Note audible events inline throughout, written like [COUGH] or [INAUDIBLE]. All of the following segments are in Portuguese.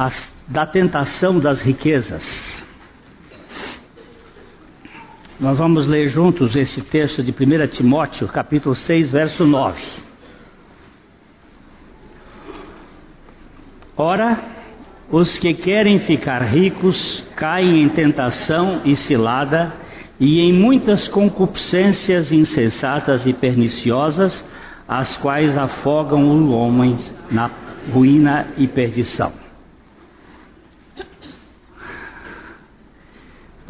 as, da tentação das riquezas. Nós vamos ler juntos esse texto de 1 Timóteo, capítulo 6, verso 9. Ora, os que querem ficar ricos caem em tentação e cilada e em muitas concupiscências insensatas e perniciosas, as quais afogam os homens na ruína e perdição.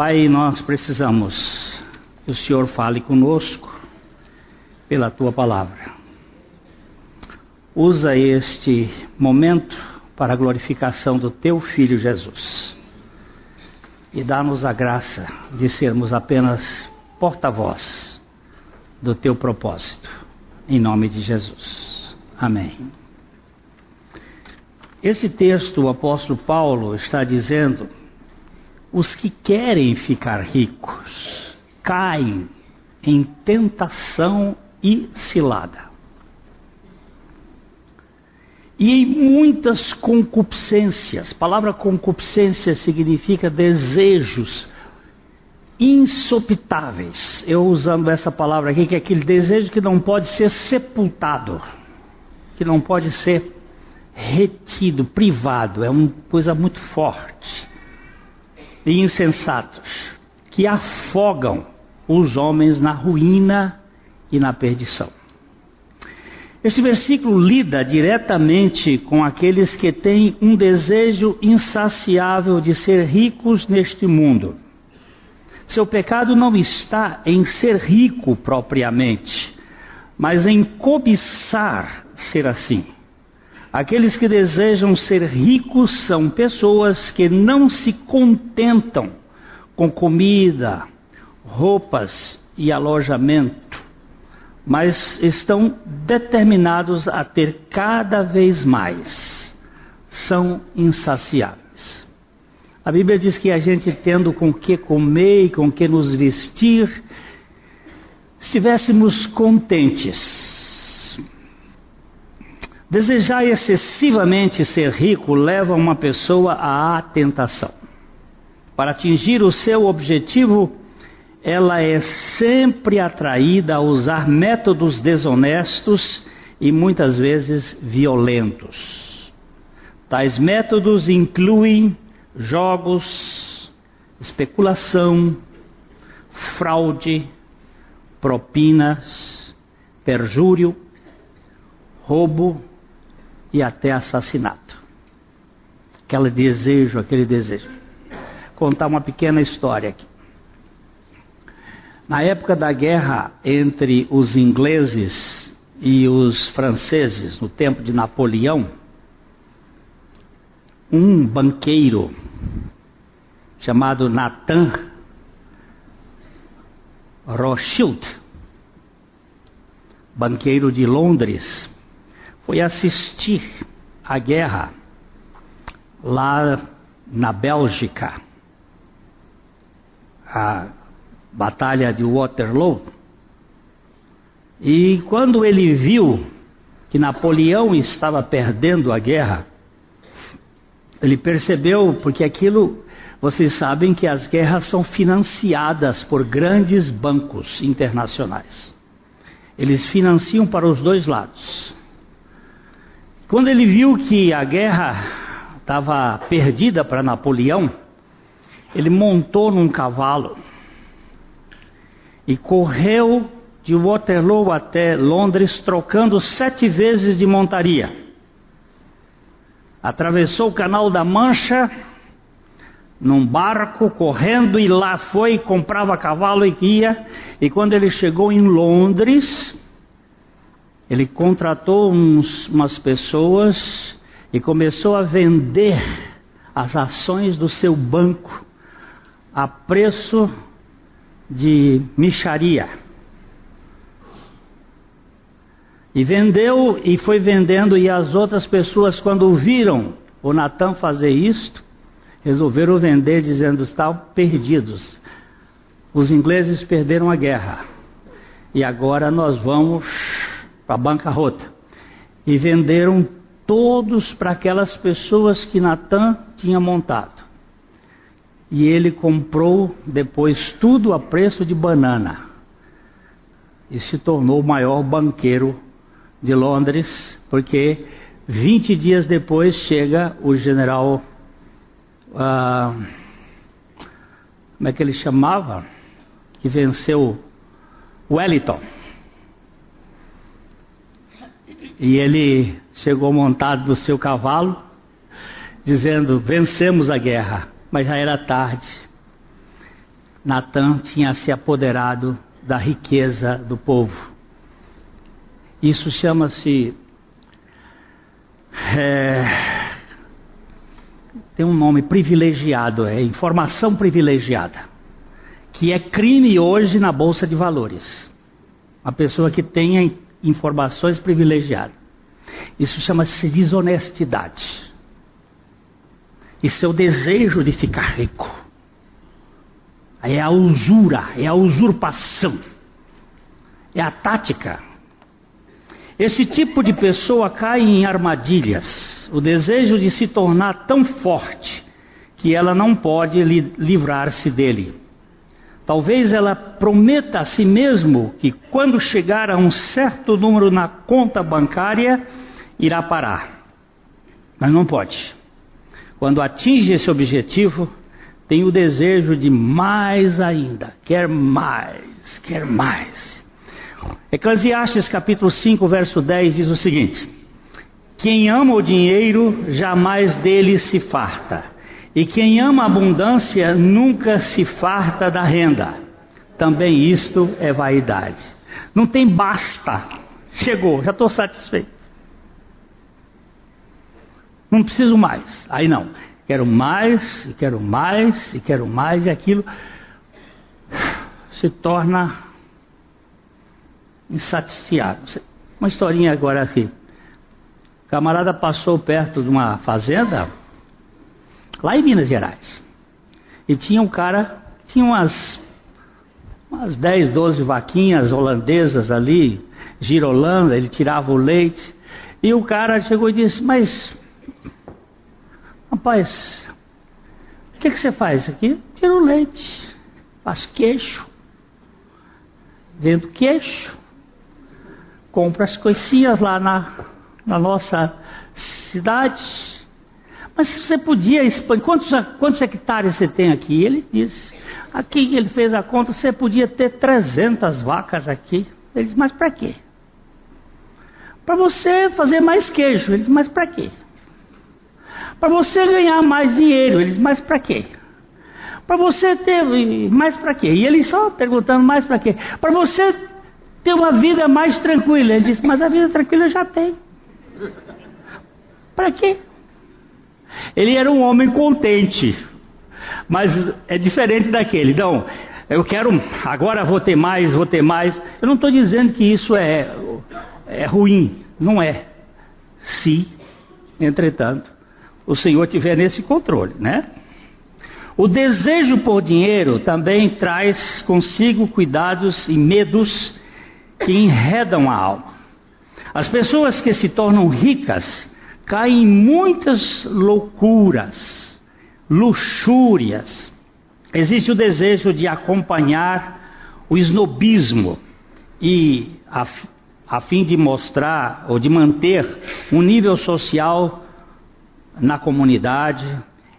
Pai, nós precisamos que o Senhor fale conosco pela tua palavra. Usa este momento para a glorificação do teu filho Jesus. E dá-nos a graça de sermos apenas porta-voz do teu propósito. Em nome de Jesus. Amém. Esse texto, o apóstolo Paulo está dizendo os que querem ficar ricos caem em tentação e cilada. E em muitas concupiscências, a palavra concupiscência significa desejos insopitáveis. Eu usando essa palavra aqui, que é aquele desejo que não pode ser sepultado, que não pode ser retido, privado, é uma coisa muito forte e insensatos, que afogam os homens na ruína e na perdição. Este versículo lida diretamente com aqueles que têm um desejo insaciável de ser ricos neste mundo. Seu pecado não está em ser rico propriamente, mas em cobiçar ser assim. Aqueles que desejam ser ricos são pessoas que não se contentam com comida, roupas e alojamento, mas estão determinados a ter cada vez mais. São insaciáveis. A Bíblia diz que a gente tendo com que comer e com que nos vestir, estivéssemos contentes Desejar excessivamente ser rico leva uma pessoa à tentação. Para atingir o seu objetivo, ela é sempre atraída a usar métodos desonestos e muitas vezes violentos. Tais métodos incluem jogos, especulação, fraude, propinas, perjúrio, roubo, e até assassinato. Aquele desejo, aquele desejo. Contar uma pequena história aqui. Na época da guerra entre os ingleses e os franceses, no tempo de Napoleão, um banqueiro chamado Nathan Rothschild, banqueiro de Londres, foi assistir à guerra lá na Bélgica, a Batalha de Waterloo. E quando ele viu que Napoleão estava perdendo a guerra, ele percebeu, porque aquilo, vocês sabem que as guerras são financiadas por grandes bancos internacionais. Eles financiam para os dois lados. Quando ele viu que a guerra estava perdida para Napoleão, ele montou num cavalo e correu de Waterloo até Londres, trocando sete vezes de montaria. Atravessou o Canal da Mancha num barco, correndo, e lá foi, comprava cavalo e ia. E quando ele chegou em Londres, ele contratou uns, umas pessoas e começou a vender as ações do seu banco a preço de micharia. E vendeu e foi vendendo, e as outras pessoas, quando viram o Natan fazer isto, resolveram vender, dizendo: estão perdidos. Os ingleses perderam a guerra. E agora nós vamos para a bancarrota. E venderam todos para aquelas pessoas que Natan tinha montado. E ele comprou depois tudo a preço de banana. E se tornou o maior banqueiro de Londres, porque 20 dias depois chega o general. Ah, como é que ele chamava? Que venceu Wellington. E ele chegou montado no seu cavalo, dizendo: Vencemos a guerra. Mas já era tarde. Natan tinha se apoderado da riqueza do povo. Isso chama-se. É, tem um nome privilegiado, é informação privilegiada, que é crime hoje na Bolsa de Valores. A pessoa que tenha informações privilegiadas. Isso chama-se desonestidade. Isso é o desejo de ficar rico. É a usura, é a usurpação. É a tática. Esse tipo de pessoa cai em armadilhas. O desejo de se tornar tão forte que ela não pode livrar-se dele. Talvez ela prometa a si mesmo que quando chegar a um certo número na conta bancária, irá parar. Mas não pode. Quando atinge esse objetivo, tem o desejo de mais ainda, quer mais, quer mais. Eclesiastes capítulo 5, verso 10 diz o seguinte: Quem ama o dinheiro jamais dele se farta e quem ama a abundância nunca se farta da renda. Também isto é vaidade. Não tem basta. Chegou, já estou satisfeito. Não preciso mais. Aí não. Quero mais, e quero mais, e quero mais, e aquilo se torna insatisfiável. Uma historinha agora aqui. O camarada passou perto de uma fazenda lá em Minas Gerais. E tinha um cara, tinha umas, umas 10, 12 vaquinhas holandesas ali, girolanda, ele tirava o leite. E o cara chegou e disse: Mas, rapaz, o que, que você faz aqui? Tira o leite, faz queixo, vendo queixo, compra as coisinhas lá na, na nossa cidade mas você podia expandir. Quantos, quantos hectares você tem aqui? Ele disse. Aqui ele fez a conta, você podia ter 300 vacas aqui. Ele disse, mas para quê? Para você fazer mais queijo. Ele disse, mas para quê? Para você ganhar mais dinheiro. Ele disse, mas para quê? Para você ter mais para quê? E ele só perguntando mais para quê? Para você ter uma vida mais tranquila. Ele disse, mas a vida tranquila eu já tenho. Para quê? Ele era um homem contente, mas é diferente daquele. Então, eu quero, agora vou ter mais, vou ter mais. Eu não estou dizendo que isso é, é ruim, não é. Se, entretanto, o Senhor tiver nesse controle, né? O desejo por dinheiro também traz consigo cuidados e medos que enredam a alma. As pessoas que se tornam ricas cai em muitas loucuras, luxúrias. Existe o desejo de acompanhar o snobismo e a, a fim de mostrar ou de manter um nível social na comunidade,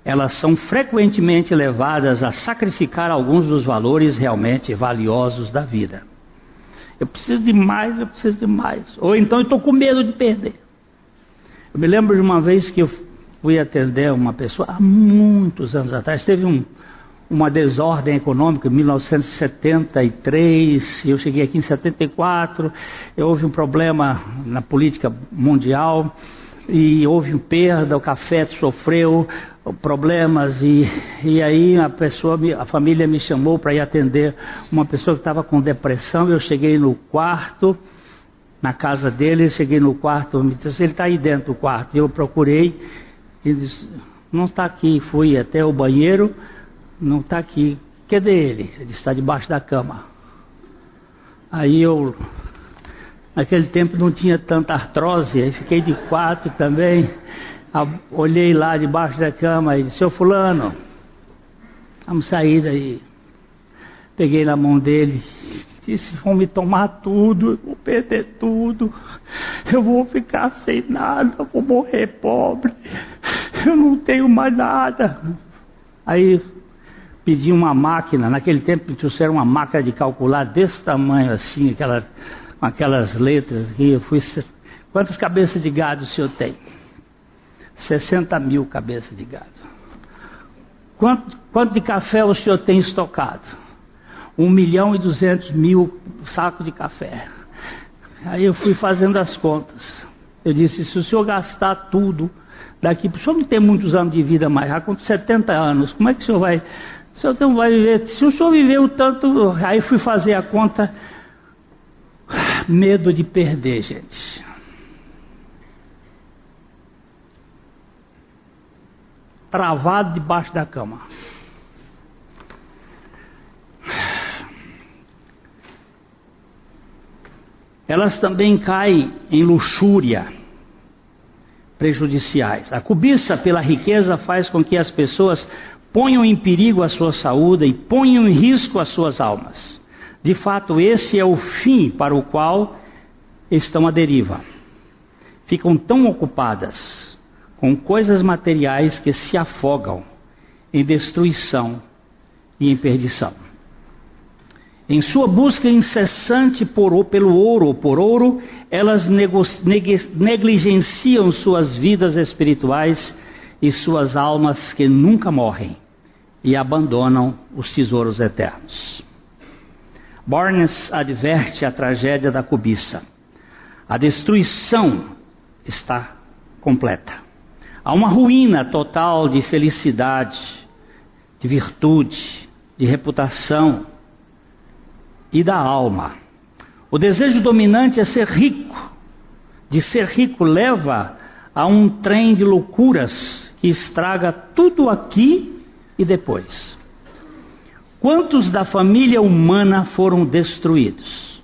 elas são frequentemente levadas a sacrificar alguns dos valores realmente valiosos da vida. Eu preciso de mais, eu preciso de mais. Ou então eu estou com medo de perder. Eu me lembro de uma vez que eu fui atender uma pessoa, há muitos anos atrás, teve um, uma desordem econômica em 1973, eu cheguei aqui em 74, houve um problema na política mundial e houve perda, o café sofreu problemas e, e aí a pessoa, a família me chamou para ir atender uma pessoa que estava com depressão, eu cheguei no quarto, na casa dele, cheguei no quarto, me disse, ele está aí dentro do quarto. Eu procurei, ele disse, não está aqui. Fui até o banheiro, não está aqui. Cadê ele? Ele está debaixo da cama. Aí eu Naquele tempo não tinha tanta artrose, aí fiquei de quatro também. Olhei lá debaixo da cama e disse, seu fulano, vamos sair daí. Peguei na mão dele, disse, vão me tomar tudo, vou perder tudo, eu vou ficar sem nada, vou morrer pobre, eu não tenho mais nada. Aí pedi uma máquina, naquele tempo trouxeram uma máquina de calcular desse tamanho assim, aquela, aquelas letras aqui, eu fui. Quantas cabeças de gado o senhor tem? 60 mil cabeças de gado. Quanto, quanto de café o senhor tem estocado? 1 milhão e 200 mil sacos de café. Aí eu fui fazendo as contas. Eu disse: se o senhor gastar tudo daqui, o senhor não tem muitos anos de vida mais, já com 70 anos, como é que o senhor vai. O senhor não vai viver. Se o senhor viveu tanto. Aí fui fazer a conta. Medo de perder, gente. travado debaixo da cama. Elas também caem em luxúria prejudiciais. A cobiça pela riqueza faz com que as pessoas ponham em perigo a sua saúde e ponham em risco as suas almas. De fato, esse é o fim para o qual estão à deriva. Ficam tão ocupadas com coisas materiais que se afogam em destruição e em perdição. Em sua busca incessante por, pelo ouro ou por ouro, elas negligenciam suas vidas espirituais e suas almas que nunca morrem e abandonam os tesouros eternos. Barnes adverte a tragédia da cobiça. A destruição está completa. Há uma ruína total de felicidade, de virtude, de reputação e da alma. O desejo dominante é ser rico. De ser rico leva a um trem de loucuras que estraga tudo aqui e depois. Quantos da família humana foram destruídos?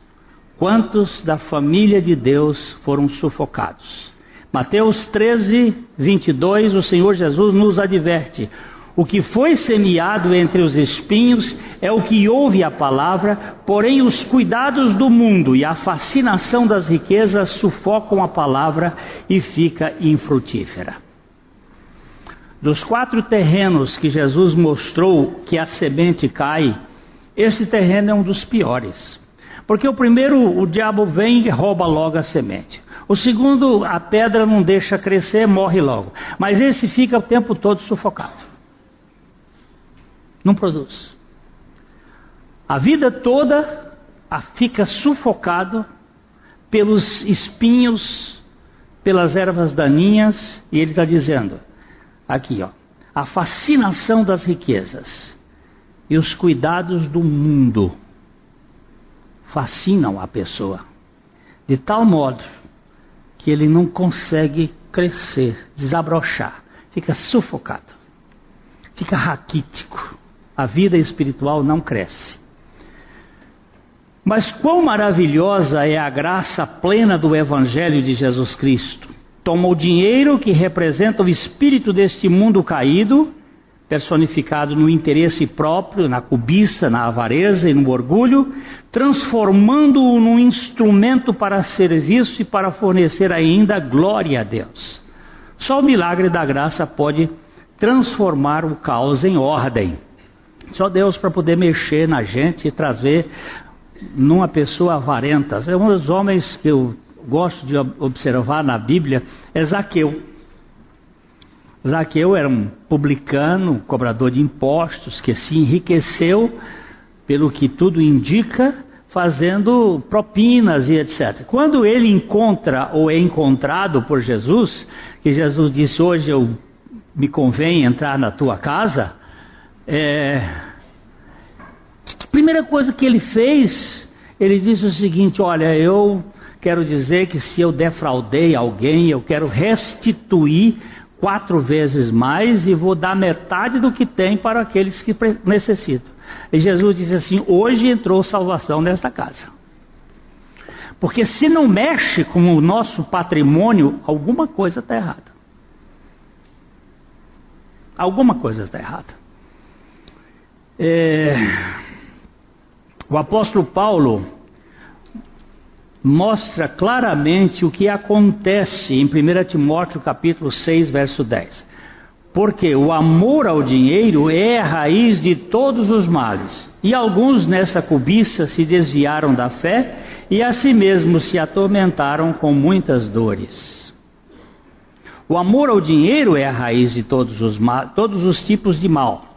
Quantos da família de Deus foram sufocados? Mateus 13, 22, o Senhor Jesus nos adverte: o que foi semeado entre os espinhos é o que ouve a palavra, porém os cuidados do mundo e a fascinação das riquezas sufocam a palavra e fica infrutífera. Dos quatro terrenos que Jesus mostrou que a semente cai, esse terreno é um dos piores. Porque o primeiro, o diabo vem e rouba logo a semente. O segundo, a pedra não deixa crescer, morre logo. Mas esse fica o tempo todo sufocado. Não produz. A vida toda fica sufocado pelos espinhos, pelas ervas daninhas, e ele está dizendo, aqui ó, a fascinação das riquezas e os cuidados do mundo fascinam a pessoa, de tal modo que ele não consegue crescer, desabrochar, fica sufocado, fica raquítico. A vida espiritual não cresce. Mas quão maravilhosa é a graça plena do Evangelho de Jesus Cristo. Toma o dinheiro que representa o espírito deste mundo caído personificado no interesse próprio, na cobiça, na avareza e no orgulho, transformando-o num instrumento para serviço e para fornecer ainda glória a Deus. Só o milagre da graça pode transformar o caos em ordem. Só Deus para poder mexer na gente e trazer numa pessoa avarenta. É um dos homens que eu gosto de observar na Bíblia é Zaqueu. Zaqueu era um publicano, cobrador de impostos, que se enriqueceu, pelo que tudo indica, fazendo propinas e etc. Quando ele encontra ou é encontrado por Jesus, que Jesus disse: Hoje eu me convém entrar na tua casa, é... primeira coisa que ele fez, ele disse o seguinte: Olha, eu quero dizer que se eu defraudei alguém, eu quero restituir quatro vezes mais e vou dar metade do que tem para aqueles que necessitam. E Jesus disse assim: Hoje entrou salvação nesta casa. Porque se não mexe com o nosso patrimônio, alguma coisa está errada. Alguma coisa está errada. É... O apóstolo Paulo mostra claramente o que acontece em 1 Timóteo capítulo 6, verso 10. Porque o amor ao dinheiro é a raiz de todos os males, e alguns nessa cobiça se desviaram da fé e a si mesmos se atormentaram com muitas dores. O amor ao dinheiro é a raiz de todos os, todos os tipos de mal.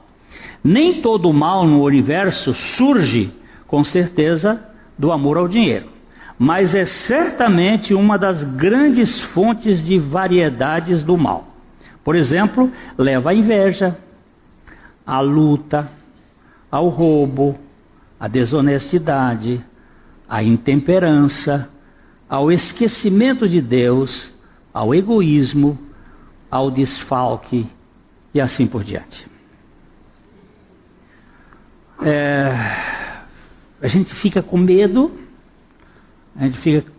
Nem todo mal no universo surge, com certeza, do amor ao dinheiro mas é certamente uma das grandes fontes de variedades do mal. Por exemplo, leva à inveja, à luta, ao roubo, à desonestidade, à intemperança, ao esquecimento de Deus, ao egoísmo, ao desfalque e assim por diante. É, a gente fica com medo a gente fica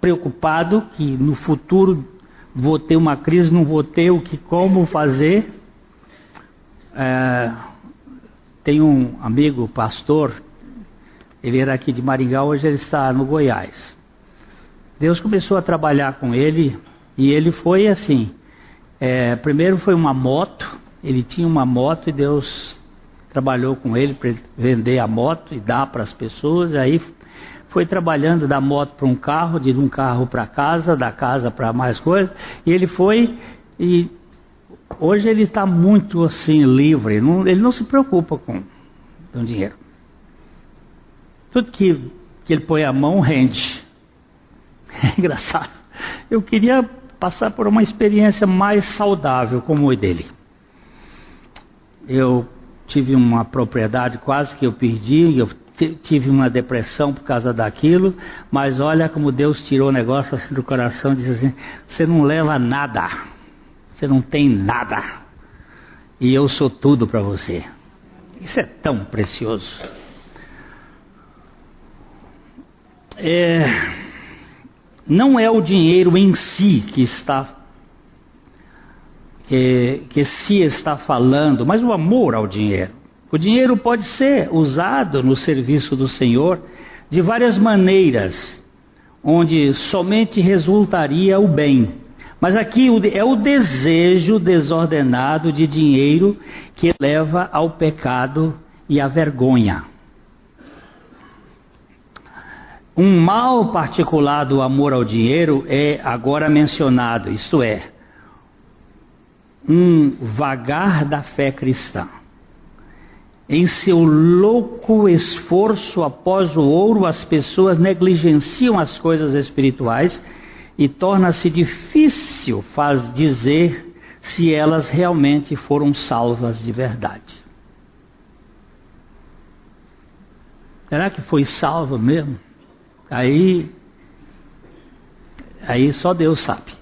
preocupado que no futuro vou ter uma crise, não vou ter o que como fazer. É, tem um amigo pastor, ele era aqui de Maringá, hoje ele está no Goiás. Deus começou a trabalhar com ele e ele foi assim. É, primeiro foi uma moto, ele tinha uma moto e Deus trabalhou com ele para vender a moto e dar para as pessoas. Aí foi trabalhando da moto para um carro, de um carro para casa, da casa para mais coisas, e ele foi e hoje ele está muito assim livre, não, ele não se preocupa com, com dinheiro. Tudo que, que ele põe a mão rende. [LAUGHS] É engraçado. Eu queria passar por uma experiência mais saudável como o dele. Eu tive uma propriedade quase que eu perdi, eu tive uma depressão por causa daquilo, mas olha como Deus tirou o negócio assim do coração e disse assim: você não leva nada, você não tem nada, e eu sou tudo para você. Isso é tão precioso. É, não é o dinheiro em si que está que, que se está falando, mas o amor ao dinheiro. O dinheiro pode ser usado no serviço do Senhor de várias maneiras, onde somente resultaria o bem. Mas aqui é o desejo desordenado de dinheiro que leva ao pecado e à vergonha. Um mal particular do amor ao dinheiro é agora mencionado, isto é, um vagar da fé cristã. Em seu louco esforço após o ouro, as pessoas negligenciam as coisas espirituais e torna-se difícil faz dizer se elas realmente foram salvas de verdade. Será que foi salva mesmo? Aí, aí só Deus sabe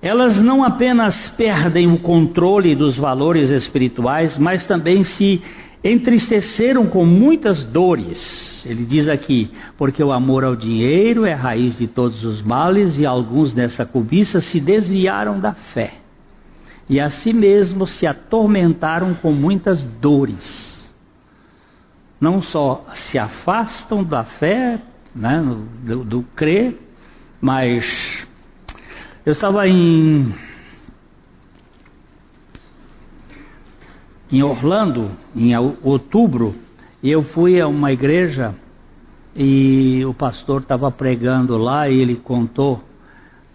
elas não apenas perdem o controle dos valores espirituais, mas também se entristeceram com muitas dores. Ele diz aqui: porque o amor ao dinheiro é a raiz de todos os males, e alguns dessa cobiça se desviaram da fé, e a si mesmos se atormentaram com muitas dores. Não só se afastam da fé, né, do, do crer, mas eu estava em em Orlando em outubro e eu fui a uma igreja e o pastor estava pregando lá e ele contou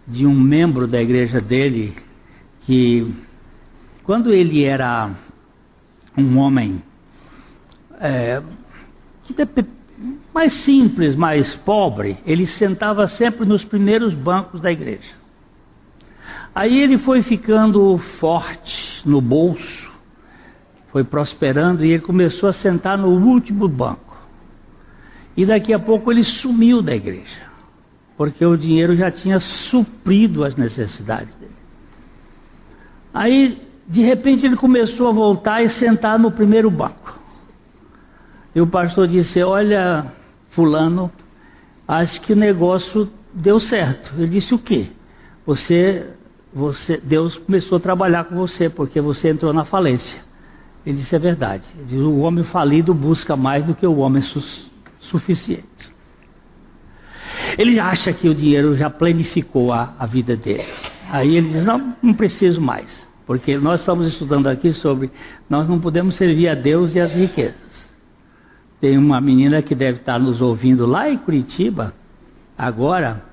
de um membro da igreja dele que quando ele era um homem é, mais simples, mais pobre, ele sentava sempre nos primeiros bancos da igreja. Aí ele foi ficando forte no bolso, foi prosperando e ele começou a sentar no último banco. E daqui a pouco ele sumiu da igreja, porque o dinheiro já tinha suprido as necessidades dele. Aí, de repente, ele começou a voltar e sentar no primeiro banco. E o pastor disse: Olha, Fulano, acho que o negócio deu certo. Ele disse o quê? Você, você, Deus começou a trabalhar com você porque você entrou na falência. Ele disse é verdade. Disse, o homem falido busca mais do que o homem su suficiente. Ele acha que o dinheiro já planificou a, a vida dele. Aí ele diz: não, não preciso mais, porque nós estamos estudando aqui sobre nós não podemos servir a Deus e as riquezas. Tem uma menina que deve estar nos ouvindo lá em Curitiba, agora,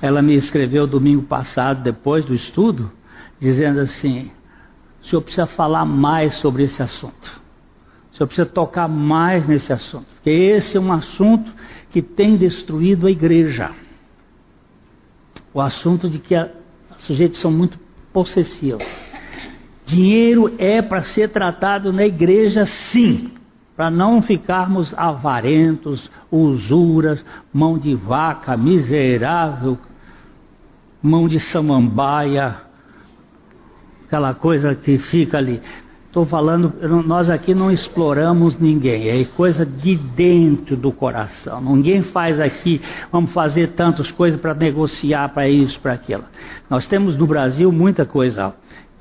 ela me escreveu domingo passado, depois do estudo, dizendo assim: o senhor precisa falar mais sobre esse assunto. O senhor precisa tocar mais nesse assunto. Porque esse é um assunto que tem destruído a igreja. O assunto de que os sujeitos são muito possessivos. Dinheiro é para ser tratado na igreja, sim para não ficarmos avarentos, usuras, mão de vaca, miserável, mão de samambaia, aquela coisa que fica ali. Estou falando, nós aqui não exploramos ninguém, é coisa de dentro do coração. Ninguém faz aqui, vamos fazer tantas coisas para negociar para isso, para aquilo. Nós temos no Brasil muita coisa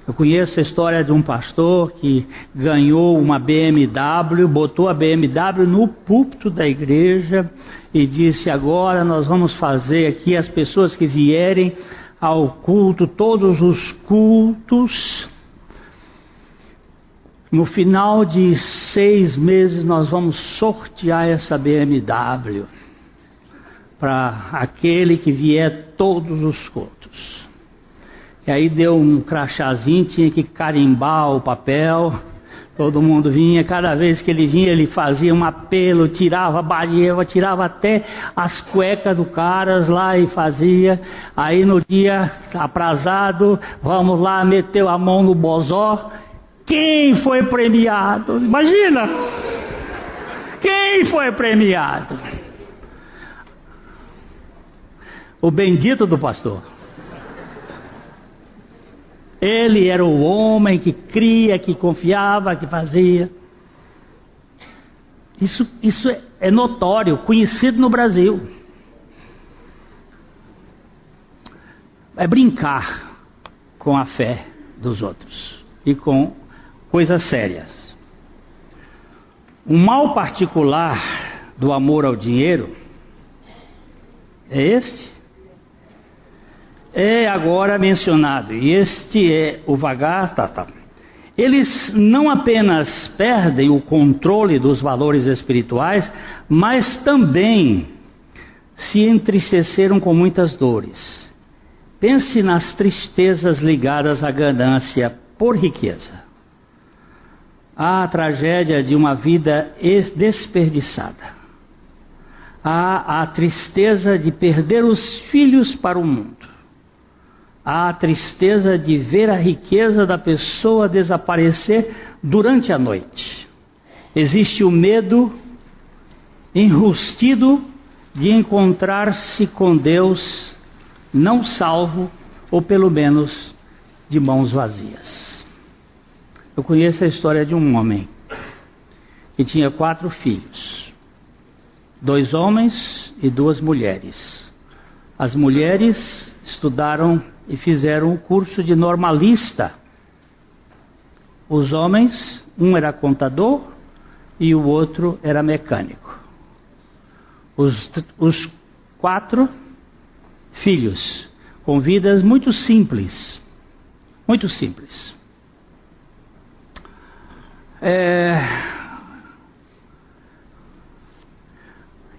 eu conheço a história de um pastor que ganhou uma BMW, botou a BMW no púlpito da igreja e disse: Agora nós vamos fazer aqui as pessoas que vierem ao culto, todos os cultos. No final de seis meses, nós vamos sortear essa BMW para aquele que vier todos os cultos. E aí deu um crachazinho, tinha que carimbar o papel. Todo mundo vinha, cada vez que ele vinha, ele fazia um apelo, tirava a barreira, tirava até as cuecas do caras lá e fazia. Aí no dia aprazado, vamos lá, meteu a mão no bozó. Quem foi premiado? Imagina! Quem foi premiado? O bendito do pastor. Ele era o homem que cria, que confiava, que fazia. Isso, isso é, é notório, conhecido no Brasil. É brincar com a fé dos outros e com coisas sérias. Um mal particular do amor ao dinheiro é este é agora mencionado, e este é o Vagatata. Eles não apenas perdem o controle dos valores espirituais, mas também se entristeceram com muitas dores. Pense nas tristezas ligadas à ganância por riqueza. A tragédia de uma vida desperdiçada. Há a tristeza de perder os filhos para o mundo a tristeza de ver a riqueza da pessoa desaparecer durante a noite. Existe o medo enrustido de encontrar-se com Deus não salvo, ou pelo menos de mãos vazias. Eu conheço a história de um homem que tinha quatro filhos, dois homens e duas mulheres. As mulheres estudaram e fizeram o curso de normalista. Os homens, um era contador e o outro era mecânico. Os, os quatro filhos, com vidas muito simples, muito simples. É,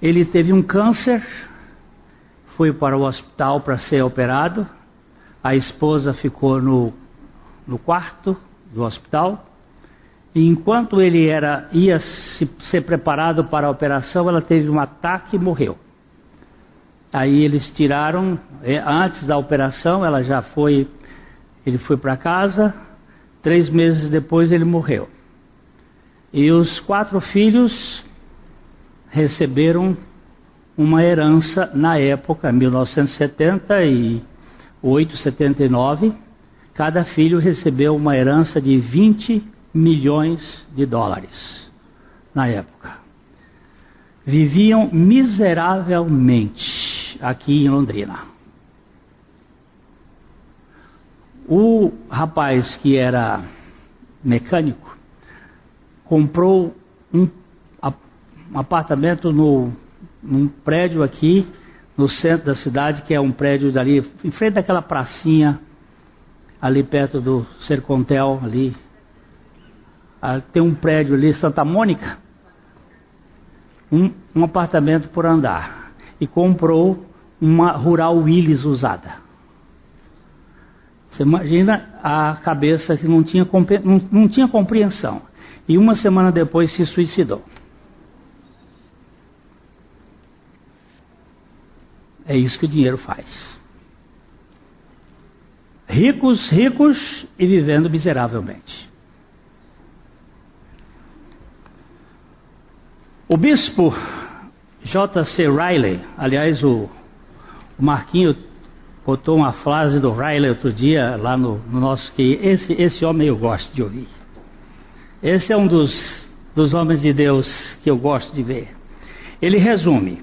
ele teve um câncer, foi para o hospital para ser operado a esposa ficou no, no quarto do hospital. E enquanto ele era, ia se, ser preparado para a operação, ela teve um ataque e morreu. Aí eles tiraram, é, antes da operação, ela já foi, ele foi para casa, três meses depois ele morreu. E os quatro filhos receberam uma herança na época, 1970 e 8,79, cada filho recebeu uma herança de 20 milhões de dólares na época. viviam miseravelmente aqui em Londrina. O rapaz que era mecânico comprou um apartamento no, num prédio aqui no centro da cidade, que é um prédio dali, em frente daquela pracinha, ali perto do Sercontel, ali. Ah, tem um prédio ali, Santa Mônica, um, um apartamento por andar. E comprou uma Rural Willis usada. Você imagina a cabeça que não tinha, não, não tinha compreensão. E uma semana depois se suicidou. É isso que o dinheiro faz. Ricos, ricos e vivendo miseravelmente. O bispo J.C. Riley, aliás, o, o Marquinho botou uma frase do Riley outro dia lá no, no nosso que esse, esse homem eu gosto de ouvir. Esse é um dos, dos homens de Deus que eu gosto de ver. Ele resume: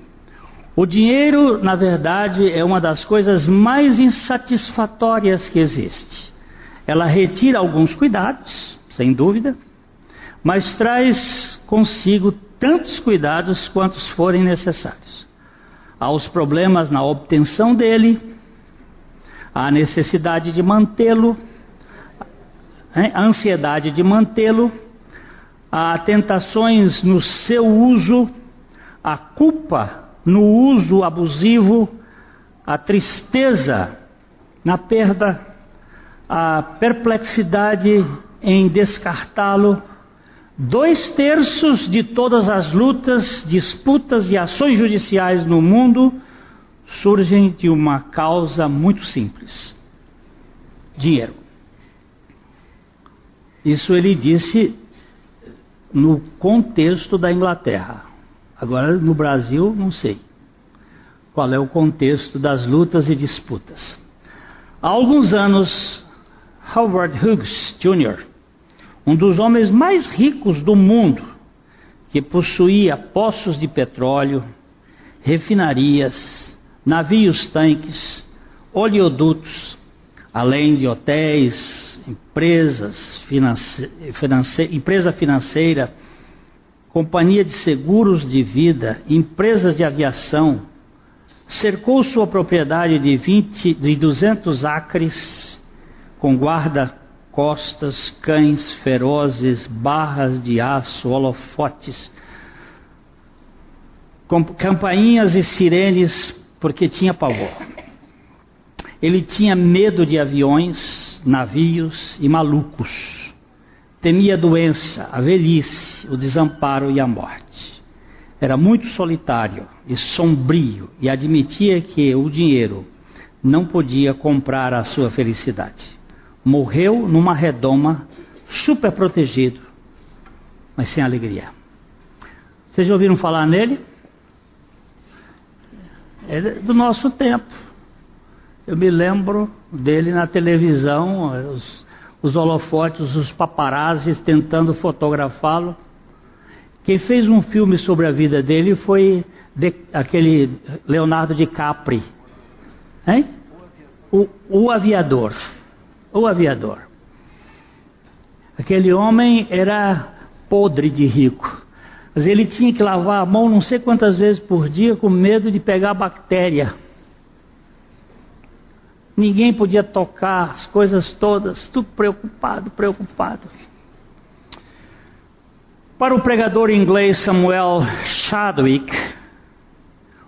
o dinheiro, na verdade, é uma das coisas mais insatisfatórias que existe. Ela retira alguns cuidados, sem dúvida, mas traz consigo tantos cuidados quantos forem necessários. Há os problemas na obtenção dele, a necessidade de mantê-lo, a ansiedade de mantê-lo, há tentações no seu uso, a culpa no uso abusivo, a tristeza na perda, a perplexidade em descartá-lo. Dois terços de todas as lutas, disputas e ações judiciais no mundo surgem de uma causa muito simples: dinheiro. Isso ele disse no contexto da Inglaterra. Agora, no Brasil, não sei qual é o contexto das lutas e disputas. Há alguns anos, Howard Hughes Jr., um dos homens mais ricos do mundo, que possuía poços de petróleo, refinarias, navios tanques, oleodutos, além de hotéis, empresas, finance, finance, empresa financeira, companhia de seguros de vida, empresas de aviação, cercou sua propriedade de, 20, de 200 acres com guarda-costas, cães ferozes, barras de aço, holofotes, campainhas e sirenes, porque tinha pavor. Ele tinha medo de aviões, navios e malucos temia a doença, a velhice, o desamparo e a morte. Era muito solitário e sombrio e admitia que o dinheiro não podia comprar a sua felicidade. Morreu numa redoma, super protegido, mas sem alegria. Vocês já ouviram falar nele? É do nosso tempo. Eu me lembro dele na televisão, os os holofotes, os paparazzis tentando fotografá-lo. Quem fez um filme sobre a vida dele foi de, aquele Leonardo DiCaprio. Hein? O, o aviador. O aviador. Aquele homem era podre de rico. Mas ele tinha que lavar a mão não sei quantas vezes por dia com medo de pegar bactéria. Ninguém podia tocar as coisas todas, tudo preocupado, preocupado. Para o pregador inglês Samuel Chadwick,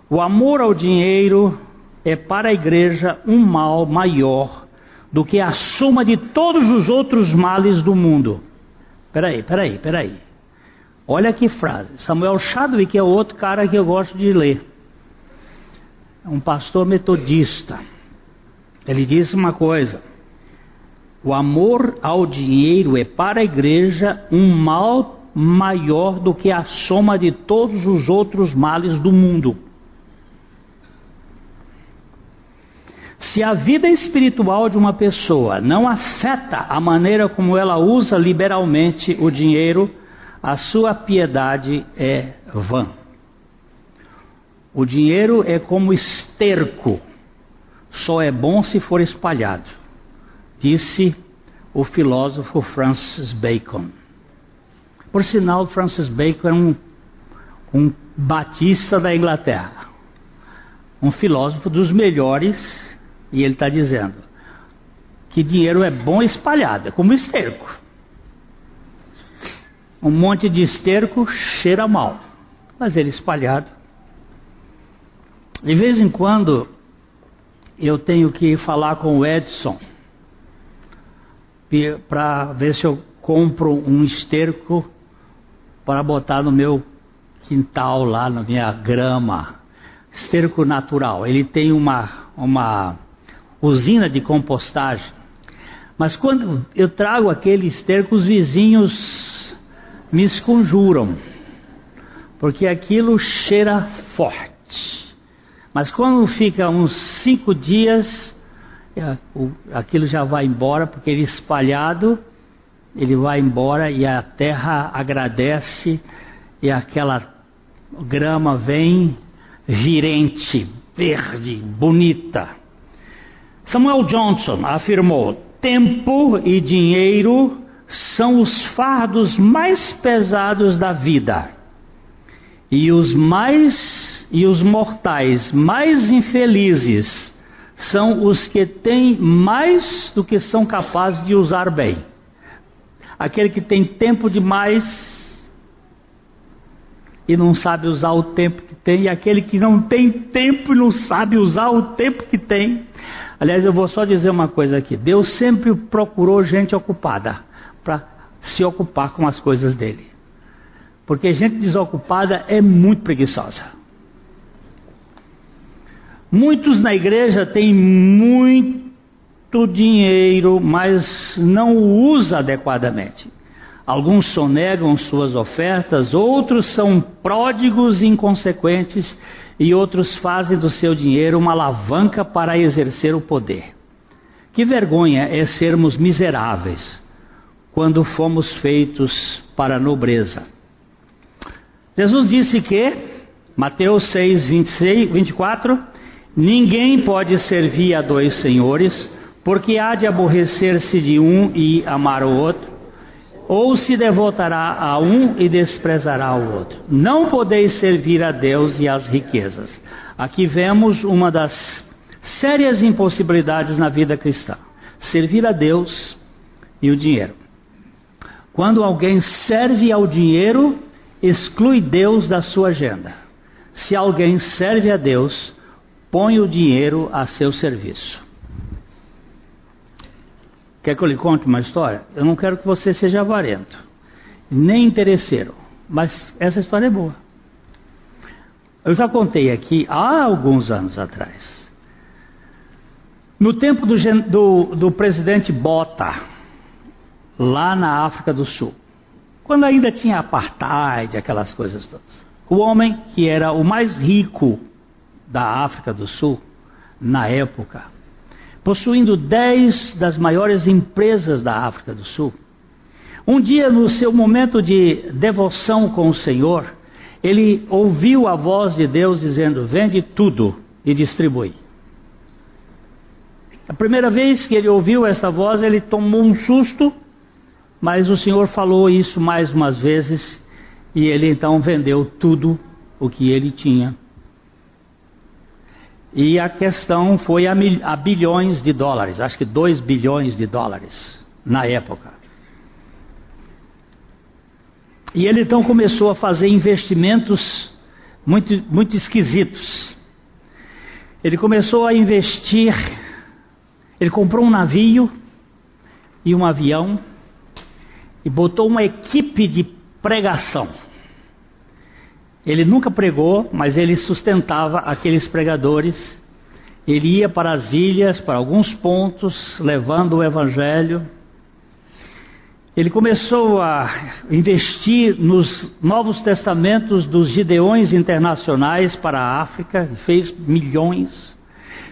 o amor ao dinheiro é para a igreja um mal maior do que a soma de todos os outros males do mundo. Peraí, peraí, peraí. Olha que frase. Samuel Chadwick é outro cara que eu gosto de ler. É um pastor metodista. Ele disse uma coisa: o amor ao dinheiro é para a igreja um mal maior do que a soma de todos os outros males do mundo. Se a vida espiritual de uma pessoa não afeta a maneira como ela usa liberalmente o dinheiro, a sua piedade é vã. O dinheiro é como esterco, só é bom se for espalhado, disse o filósofo Francis Bacon. Por sinal, Francis Bacon é um, um batista da Inglaterra, um filósofo dos melhores, e ele está dizendo que dinheiro é bom espalhado, é como esterco. Um monte de esterco cheira mal, mas ele espalhado. De vez em quando eu tenho que falar com o Edson para ver se eu compro um esterco para botar no meu quintal lá, na minha grama. Esterco natural. Ele tem uma, uma usina de compostagem. Mas quando eu trago aquele esterco, os vizinhos me esconjuram. Porque aquilo cheira forte. Mas quando fica uns cinco dias, é, aquilo já vai embora, porque ele espalhado, ele vai embora e a terra agradece e aquela grama vem virente, verde, bonita. Samuel Johnson afirmou: tempo e dinheiro são os fardos mais pesados da vida. E os mais e os mortais mais infelizes são os que têm mais do que são capazes de usar bem. Aquele que tem tempo demais e não sabe usar o tempo que tem, e aquele que não tem tempo e não sabe usar o tempo que tem. Aliás, eu vou só dizer uma coisa aqui: Deus sempre procurou gente ocupada para se ocupar com as coisas dele. Porque gente desocupada é muito preguiçosa. Muitos na igreja têm muito dinheiro, mas não o usa adequadamente. Alguns sonegam suas ofertas, outros são pródigos e inconsequentes, e outros fazem do seu dinheiro uma alavanca para exercer o poder. Que vergonha é sermos miseráveis quando fomos feitos para a nobreza. Jesus disse que, Mateus 6, 26, 24, Ninguém pode servir a dois senhores, porque há de aborrecer-se de um e amar o outro, ou se devotará a um e desprezará o outro. Não podeis servir a Deus e às riquezas. Aqui vemos uma das sérias impossibilidades na vida cristã: servir a Deus e o dinheiro. Quando alguém serve ao dinheiro, exclui Deus da sua agenda. Se alguém serve a Deus, põe o dinheiro a seu serviço. Quer que eu lhe conte uma história? Eu não quero que você seja avarento, nem interesseiro, mas essa história é boa. Eu já contei aqui há alguns anos atrás. No tempo do, do, do presidente Bota, lá na África do Sul, quando ainda tinha apartheid, aquelas coisas todas. O homem que era o mais rico da África do Sul, na época, possuindo dez das maiores empresas da África do Sul. Um dia, no seu momento de devoção com o Senhor, ele ouviu a voz de Deus dizendo: Vende tudo e distribui. A primeira vez que ele ouviu essa voz, ele tomou um susto, mas o Senhor falou isso mais umas vezes e ele então vendeu tudo o que ele tinha e a questão foi a, mil, a bilhões de dólares, acho que 2 bilhões de dólares na época. E ele então começou a fazer investimentos muito, muito esquisitos. Ele começou a investir, ele comprou um navio e um avião e botou uma equipe de pregação. Ele nunca pregou, mas ele sustentava aqueles pregadores. Ele ia para as ilhas, para alguns pontos, levando o evangelho. Ele começou a investir nos Novos Testamentos dos Gideões Internacionais para a África, fez milhões.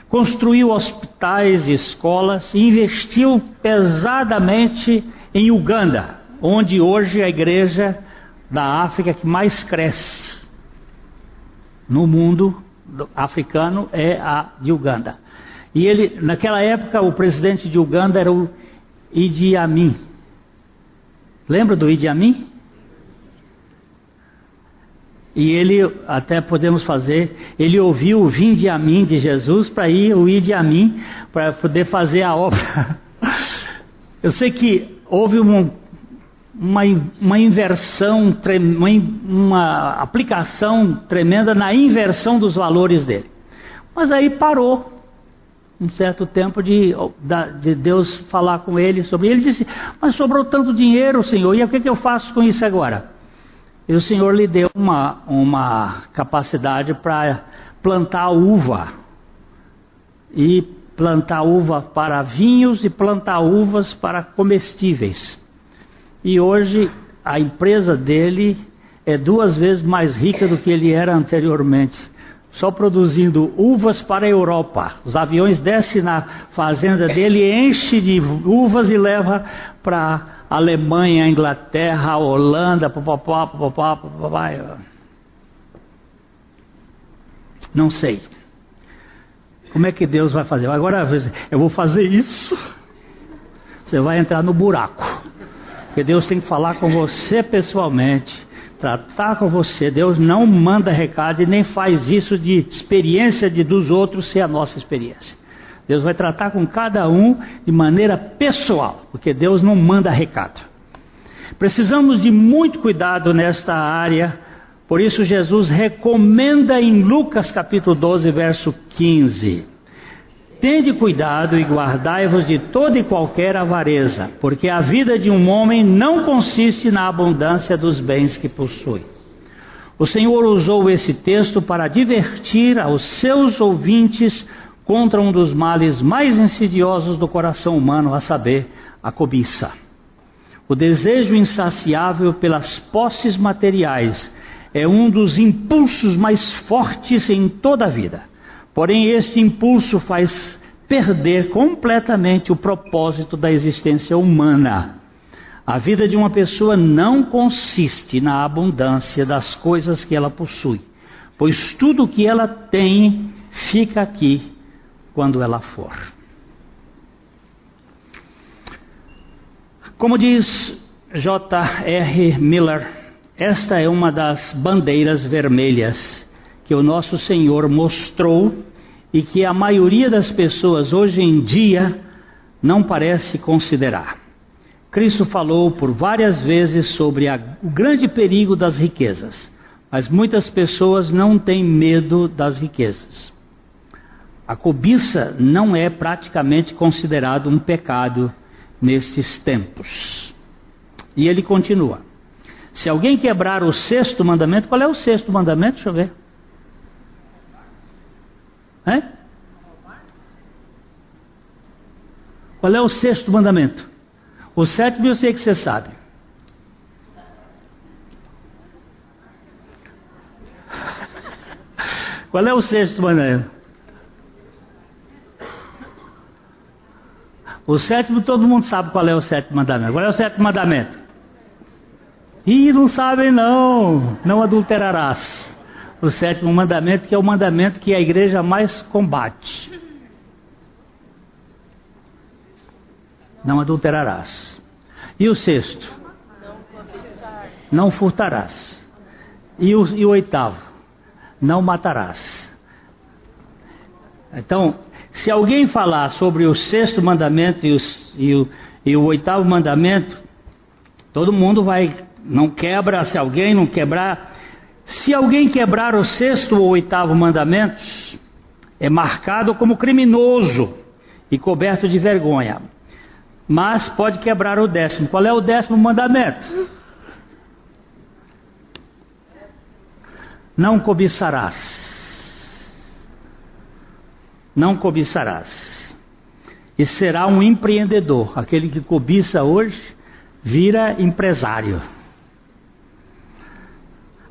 Construiu hospitais e escolas e investiu pesadamente em Uganda, onde hoje é a igreja da África que mais cresce no mundo africano é a de Uganda. E ele, naquela época, o presidente de Uganda era o Idi Amin. Lembra do Idi Amin? E ele, até podemos fazer, ele ouviu o Vinde a mim de Jesus para ir o Idi Amin, para poder fazer a obra. [LAUGHS] Eu sei que houve um, uma, uma inversão, uma, uma aplicação tremenda na inversão dos valores dele. Mas aí parou um certo tempo de, de Deus falar com ele sobre ele. Ele disse: Mas sobrou tanto dinheiro, Senhor, e o que, que eu faço com isso agora? E o Senhor lhe deu uma, uma capacidade para plantar uva. E plantar uva para vinhos e plantar uvas para comestíveis. E hoje a empresa dele é duas vezes mais rica do que ele era anteriormente, só produzindo uvas para a Europa. Os aviões descem na fazenda dele, enche de uvas e leva para Alemanha, Inglaterra, Holanda, papapá, papapá, papapá. Não sei. Como é que Deus vai fazer? Agora eu vou fazer isso. Você vai entrar no buraco. Porque Deus tem que falar com você pessoalmente, tratar com você. Deus não manda recado e nem faz isso de experiência de, dos outros ser a nossa experiência. Deus vai tratar com cada um de maneira pessoal, porque Deus não manda recado. Precisamos de muito cuidado nesta área, por isso Jesus recomenda em Lucas capítulo 12, verso 15: Tende cuidado e guardai-vos de toda e qualquer avareza, porque a vida de um homem não consiste na abundância dos bens que possui. O Senhor usou esse texto para divertir aos seus ouvintes contra um dos males mais insidiosos do coração humano, a saber, a cobiça. O desejo insaciável pelas posses materiais é um dos impulsos mais fortes em toda a vida. Porém, este impulso faz perder completamente o propósito da existência humana. A vida de uma pessoa não consiste na abundância das coisas que ela possui, pois tudo o que ela tem fica aqui quando ela for. Como diz J.R. Miller, esta é uma das bandeiras vermelhas que o nosso Senhor mostrou e que a maioria das pessoas hoje em dia não parece considerar. Cristo falou por várias vezes sobre a, o grande perigo das riquezas, mas muitas pessoas não têm medo das riquezas. A cobiça não é praticamente considerado um pecado nestes tempos. E ele continua: se alguém quebrar o sexto mandamento, qual é o sexto mandamento? Deixa eu ver. É? Qual é o sexto mandamento? O sétimo eu sei que você sabe. [LAUGHS] Qual é o sexto mandamento? O sétimo, todo mundo sabe qual é o sétimo mandamento. Qual é o sétimo mandamento? Ih, não sabem não. Não adulterarás o sétimo mandamento, que é o mandamento que a igreja mais combate. Não adulterarás. E o sexto? Não furtarás. E o, e o oitavo? Não matarás. Então, se alguém falar sobre o sexto mandamento e, e, o, e o oitavo mandamento, todo mundo vai, não quebra, se alguém não quebrar, se alguém quebrar o sexto ou oitavo mandamentos, é marcado como criminoso e coberto de vergonha. Mas pode quebrar o décimo. Qual é o décimo mandamento? Não cobiçarás. Não cobiçarás. E será um empreendedor. Aquele que cobiça hoje vira empresário.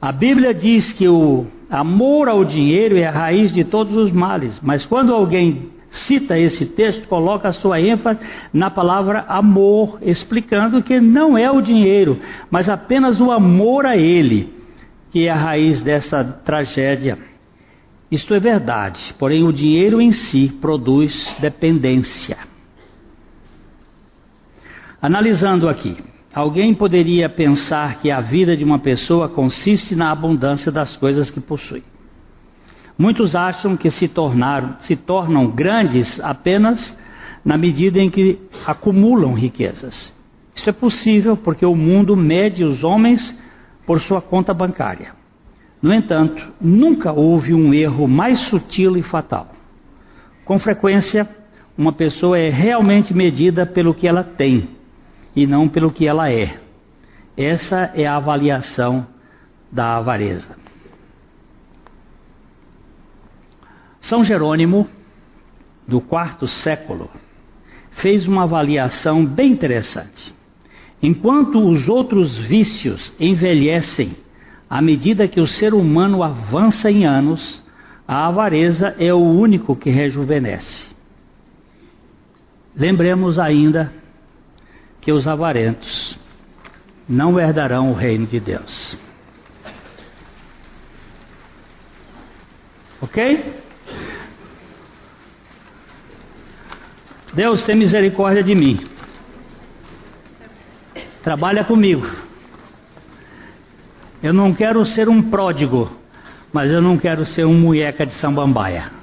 A Bíblia diz que o amor ao dinheiro é a raiz de todos os males, mas quando alguém cita esse texto, coloca a sua ênfase na palavra amor, explicando que não é o dinheiro, mas apenas o amor a ele, que é a raiz dessa tragédia. Isto é verdade, porém o dinheiro em si produz dependência. Analisando aqui, alguém poderia pensar que a vida de uma pessoa consiste na abundância das coisas que possui. Muitos acham que se, tornaram, se tornam grandes apenas na medida em que acumulam riquezas. Isso é possível porque o mundo mede os homens por sua conta bancária. No entanto, nunca houve um erro mais sutil e fatal. Com frequência, uma pessoa é realmente medida pelo que ela tem e não pelo que ela é. Essa é a avaliação da avareza. São Jerônimo, do quarto século, fez uma avaliação bem interessante. Enquanto os outros vícios envelhecem à medida que o ser humano avança em anos, a avareza é o único que rejuvenesce. Lembremos ainda que os avarentos não herdarão o reino de Deus. Ok? Deus tem misericórdia de mim. Trabalha comigo. Eu não quero ser um pródigo, mas eu não quero ser um mueca de sambambaia.